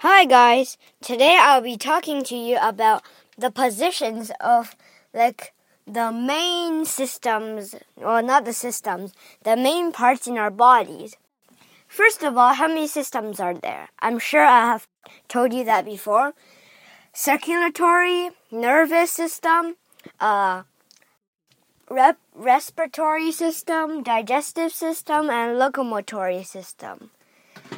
Hi guys, today I'll be talking to you about the positions of like the main systems, well not the systems, the main parts in our bodies. First of all, how many systems are there? I'm sure I have told you that before. Circulatory, nervous system, uh, rep- respiratory system, digestive system, and locomotory system.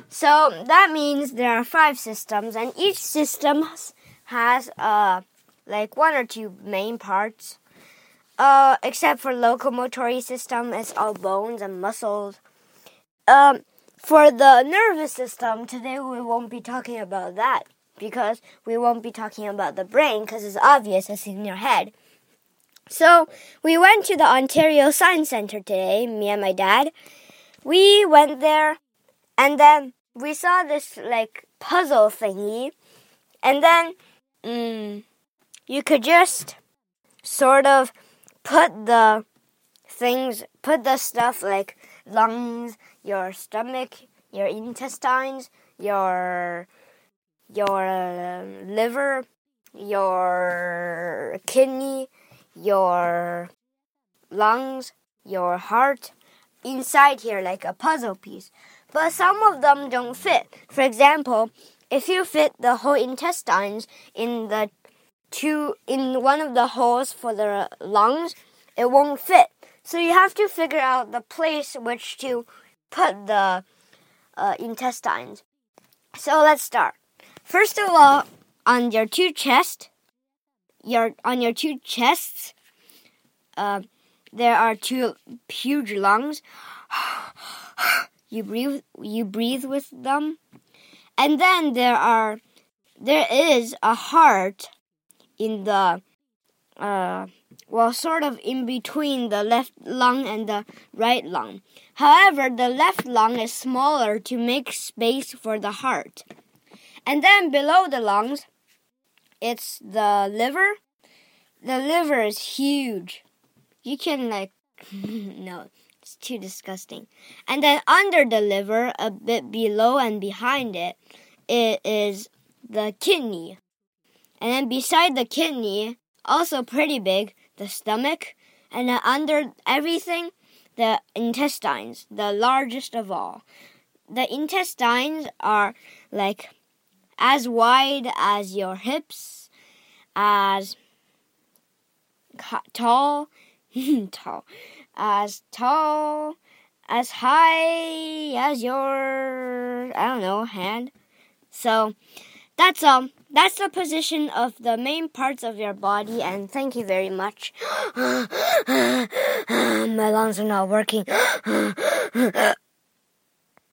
So that means there are five systems, and each system has uh, like one or two main parts. Uh, except for locomotory system, it's all bones and muscles. Um, for the nervous system, today we won't be talking about that because we won't be talking about the brain because it's obvious it's in your head. So we went to the Ontario Science Center today, me and my dad. We went there and then we saw this like puzzle thingy, and then mm, you could just sort of put the things, put the stuff like lungs, your stomach, your intestines, your your uh, liver, your kidney, your lungs, your heart. Inside here like a puzzle piece but some of them don't fit. For example, if you fit the whole intestines in the two in one of the holes for the lungs, it won't fit. So you have to figure out the place which to put the uh, intestines. So let's start. First of all, on your two chests, your on your two chests, uh, there are two huge lungs. you breathe you breathe with them. And then there are there is a heart in the uh, well sort of in between the left lung and the right lung. However the left lung is smaller to make space for the heart. And then below the lungs it's the liver. The liver is huge. You can like no it's too disgusting. And then under the liver, a bit below and behind it, it is the kidney. And then beside the kidney, also pretty big, the stomach. And then under everything, the intestines, the largest of all. The intestines are like as wide as your hips, as tall, tall, as tall, as high as your, I don't know, hand. So that's all. That's the position of the main parts of your body, and thank you very much. My lungs are not working.